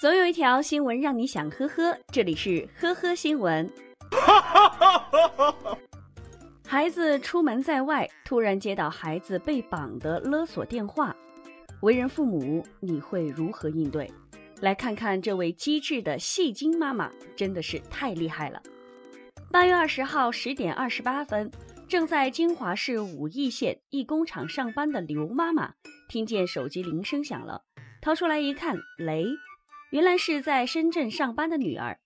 总有一条新闻让你想呵呵，这里是呵呵新闻。孩子出门在外，突然接到孩子被绑的勒索电话，为人父母，你会如何应对？来看看这位机智的戏精妈妈，真的是太厉害了。八月二十号十点二十八分，正在金华市武义县一工厂上班的刘妈妈，听见手机铃声响了，掏出来一看，雷。原来是在深圳上班的女儿，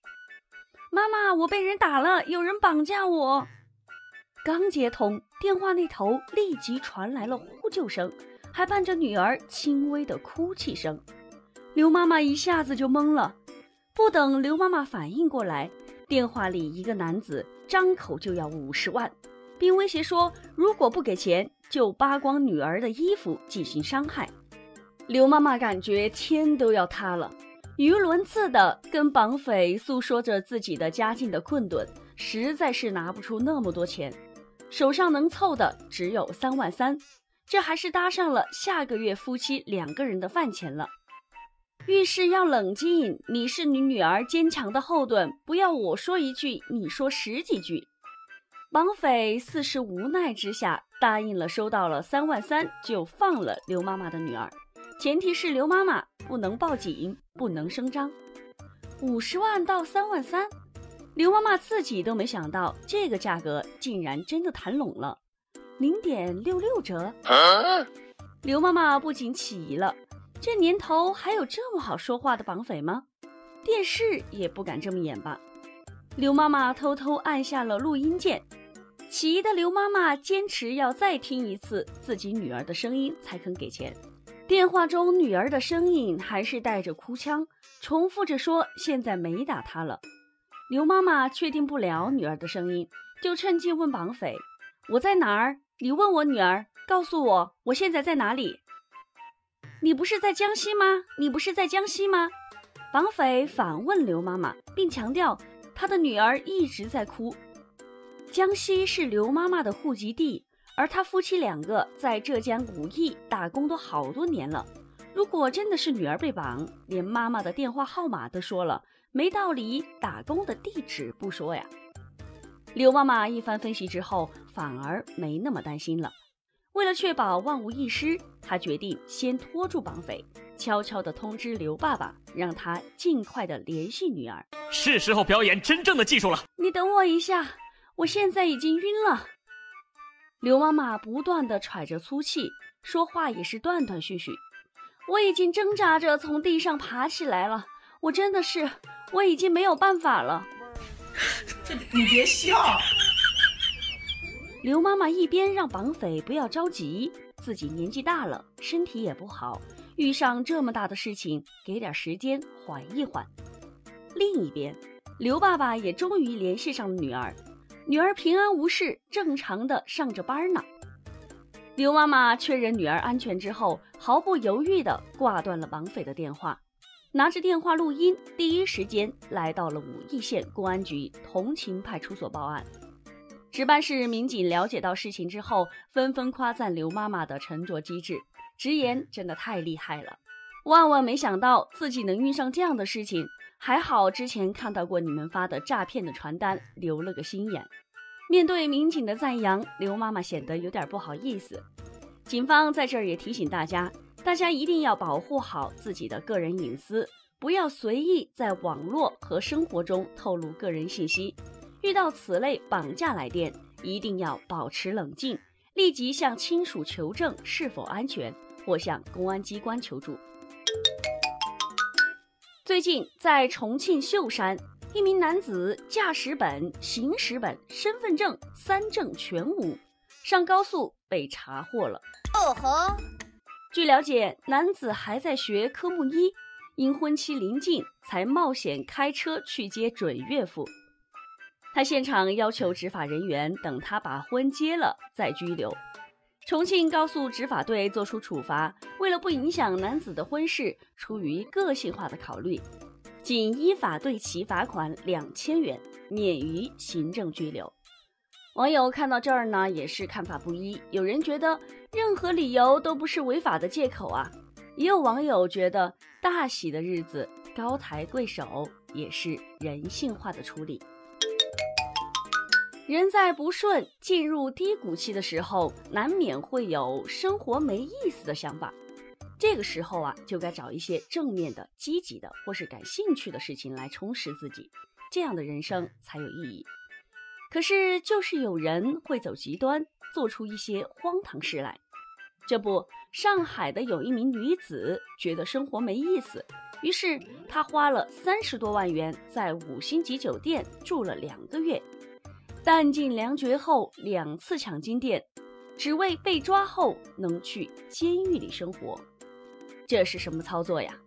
妈妈，我被人打了，有人绑架我。刚接通电话，那头立即传来了呼救声，还伴着女儿轻微的哭泣声。刘妈妈一下子就懵了，不等刘妈妈反应过来，电话里一个男子张口就要五十万，并威胁说，如果不给钱，就扒光女儿的衣服进行伤害。刘妈妈感觉天都要塌了。语无伦次的跟绑匪诉说着自己的家境的困顿，实在是拿不出那么多钱，手上能凑的只有三万三，这还是搭上了下个月夫妻两个人的饭钱了。遇事要冷静，你是你女儿坚强的后盾，不要我说一句，你说十几句。绑匪似是无奈之下答应了，收到了三万三，就放了刘妈妈的女儿。前提是刘妈妈不能报警，不能声张。五十万到三万三，刘妈妈自己都没想到，这个价格竟然真的谈拢了，零点六六折。刘妈妈不仅起疑了，这年头还有这么好说话的绑匪吗？电视也不敢这么演吧？刘妈妈偷偷按下了录音键，起疑的刘妈妈坚持要再听一次自己女儿的声音才肯给钱。电话中女儿的声音还是带着哭腔，重复着说：“现在没打他了。”刘妈妈确定不了女儿的声音，就趁机问绑匪：“我在哪儿？你问我女儿，告诉我我现在在哪里？你不是在江西吗？你不是在江西吗？”绑匪反问刘妈妈，并强调他的女儿一直在哭。江西是刘妈妈的户籍地。而他夫妻两个在浙江武义打工都好多年了，如果真的是女儿被绑，连妈妈的电话号码都说了，没道理打工的地址不说呀。刘妈妈一番分析之后，反而没那么担心了。为了确保万无一失，她决定先拖住绑匪，悄悄地通知刘爸爸，让他尽快地联系女儿。是时候表演真正的技术了。你等我一下，我现在已经晕了。刘妈妈不断的喘着粗气，说话也是断断续续。我已经挣扎着从地上爬起来了，我真的是，我已经没有办法了。这你别笑。刘妈妈一边让绑匪不要着急，自己年纪大了，身体也不好，遇上这么大的事情，给点时间缓一缓。另一边，刘爸爸也终于联系上了女儿。女儿平安无事，正常的上着班呢。刘妈妈确认女儿安全之后，毫不犹豫地挂断了绑匪的电话，拿着电话录音，第一时间来到了武义县公安局同勤派出所报案。值班室民警了解到事情之后，纷纷夸赞刘妈妈的沉着机智，直言真的太厉害了，万万没想到自己能遇上这样的事情。还好之前看到过你们发的诈骗的传单，留了个心眼。面对民警的赞扬，刘妈妈显得有点不好意思。警方在这儿也提醒大家，大家一定要保护好自己的个人隐私，不要随意在网络和生活中透露个人信息。遇到此类绑架来电，一定要保持冷静，立即向亲属求证是否安全，或向公安机关求助。最近，在重庆秀山，一名男子驾驶本、行驶本、身份证三证全无，上高速被查获了。哦吼！据了解，男子还在学科目一，因婚期临近，才冒险开车去接准岳父。他现场要求执法人员等他把婚结了再拘留。重庆高速执法队作出处罚，为了不影响男子的婚事，出于个性化的考虑，仅依法对其罚款两千元，免于行政拘留。网友看到这儿呢，也是看法不一。有人觉得任何理由都不是违法的借口啊，也有网友觉得大喜的日子高抬贵手，也是人性化的处理。人在不顺、进入低谷期的时候，难免会有生活没意思的想法。这个时候啊，就该找一些正面的、积极的或是感兴趣的事情来充实自己，这样的人生才有意义。可是，就是有人会走极端，做出一些荒唐事来。这不，上海的有一名女子觉得生活没意思，于是她花了三十多万元在五星级酒店住了两个月，弹尽粮绝后两次抢金店，只为被抓后能去监狱里生活。这是什么操作呀？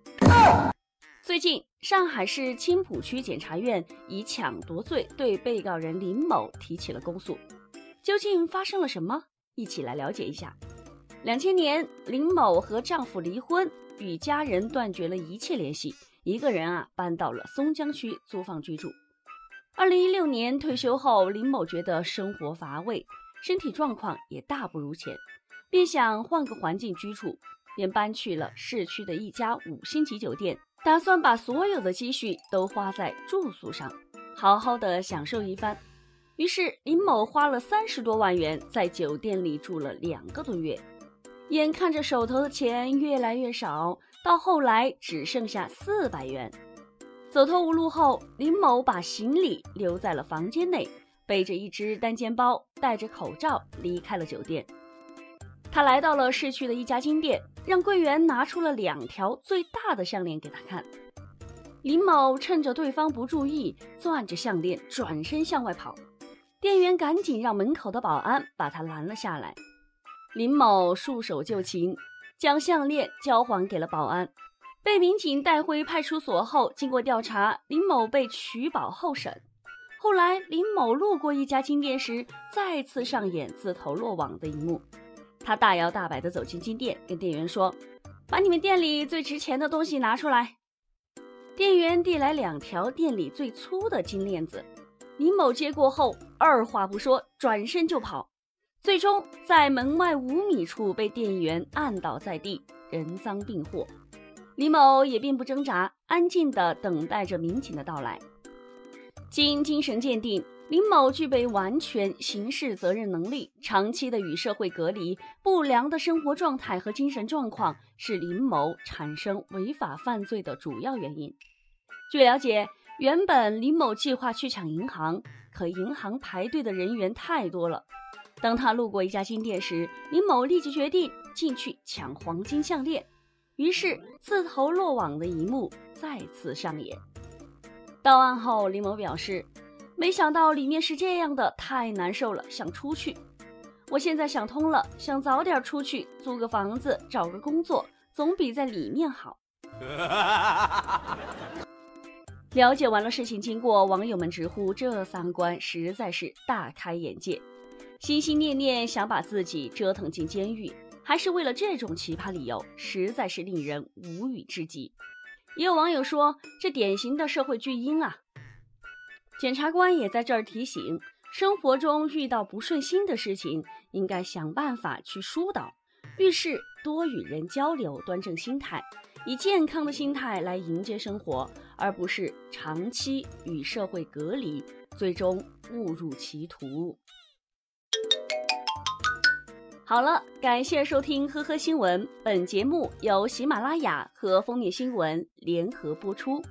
最近，上海市青浦区检察院以抢夺罪对被告人林某提起了公诉。究竟发生了什么？一起来了解一下。两千年，林某和丈夫离婚，与家人断绝了一切联系，一个人啊搬到了松江区租房居住。二零一六年退休后，林某觉得生活乏味，身体状况也大不如前，便想换个环境居住，便搬去了市区的一家五星级酒店，打算把所有的积蓄都花在住宿上，好好的享受一番。于是，林某花了三十多万元在酒店里住了两个多月。眼看着手头的钱越来越少，到后来只剩下四百元，走投无路后，林某把行李留在了房间内，背着一只单肩包，戴着口罩离开了酒店。他来到了市区的一家金店，让柜员拿出了两条最大的项链给他看。林某趁着对方不注意，攥着项链转身向外跑，店员赶紧让门口的保安把他拦了下来。林某束手就擒，将项链交还给了保安，被民警带回派出所后，经过调查，林某被取保候审。后来，林某路过一家金店时，再次上演自投罗网的一幕。他大摇大摆地走进金店，跟店员说：“把你们店里最值钱的东西拿出来。”店员递来两条店里最粗的金链子，林某接过后，二话不说，转身就跑。最终在门外五米处被店员按倒在地，人赃并获。李某也并不挣扎，安静地等待着民警的到来。经精神鉴定，林某具备完全刑事责任能力，长期的与社会隔离，不良的生活状态和精神状况是林某产生违法犯罪的主要原因。据了解，原本林某计划去抢银行，可银行排队的人员太多了。当他路过一家金店时，林某立即决定进去抢黄金项链，于是自投落网的一幕再次上演。到案后，李某表示：“没想到里面是这样的，太难受了，想出去。我现在想通了，想早点出去，租个房子，找个工作，总比在里面好。”了解完了事情经过，网友们直呼这三观实在是大开眼界。心心念念想把自己折腾进监狱，还是为了这种奇葩理由，实在是令人无语至极。也有网友说，这典型的社会巨婴啊！检察官也在这儿提醒：生活中遇到不顺心的事情，应该想办法去疏导，遇事多与人交流，端正心态，以健康的心态来迎接生活，而不是长期与社会隔离，最终误入歧途。好了，感谢收听《呵呵新闻》，本节目由喜马拉雅和封面新闻联合播出。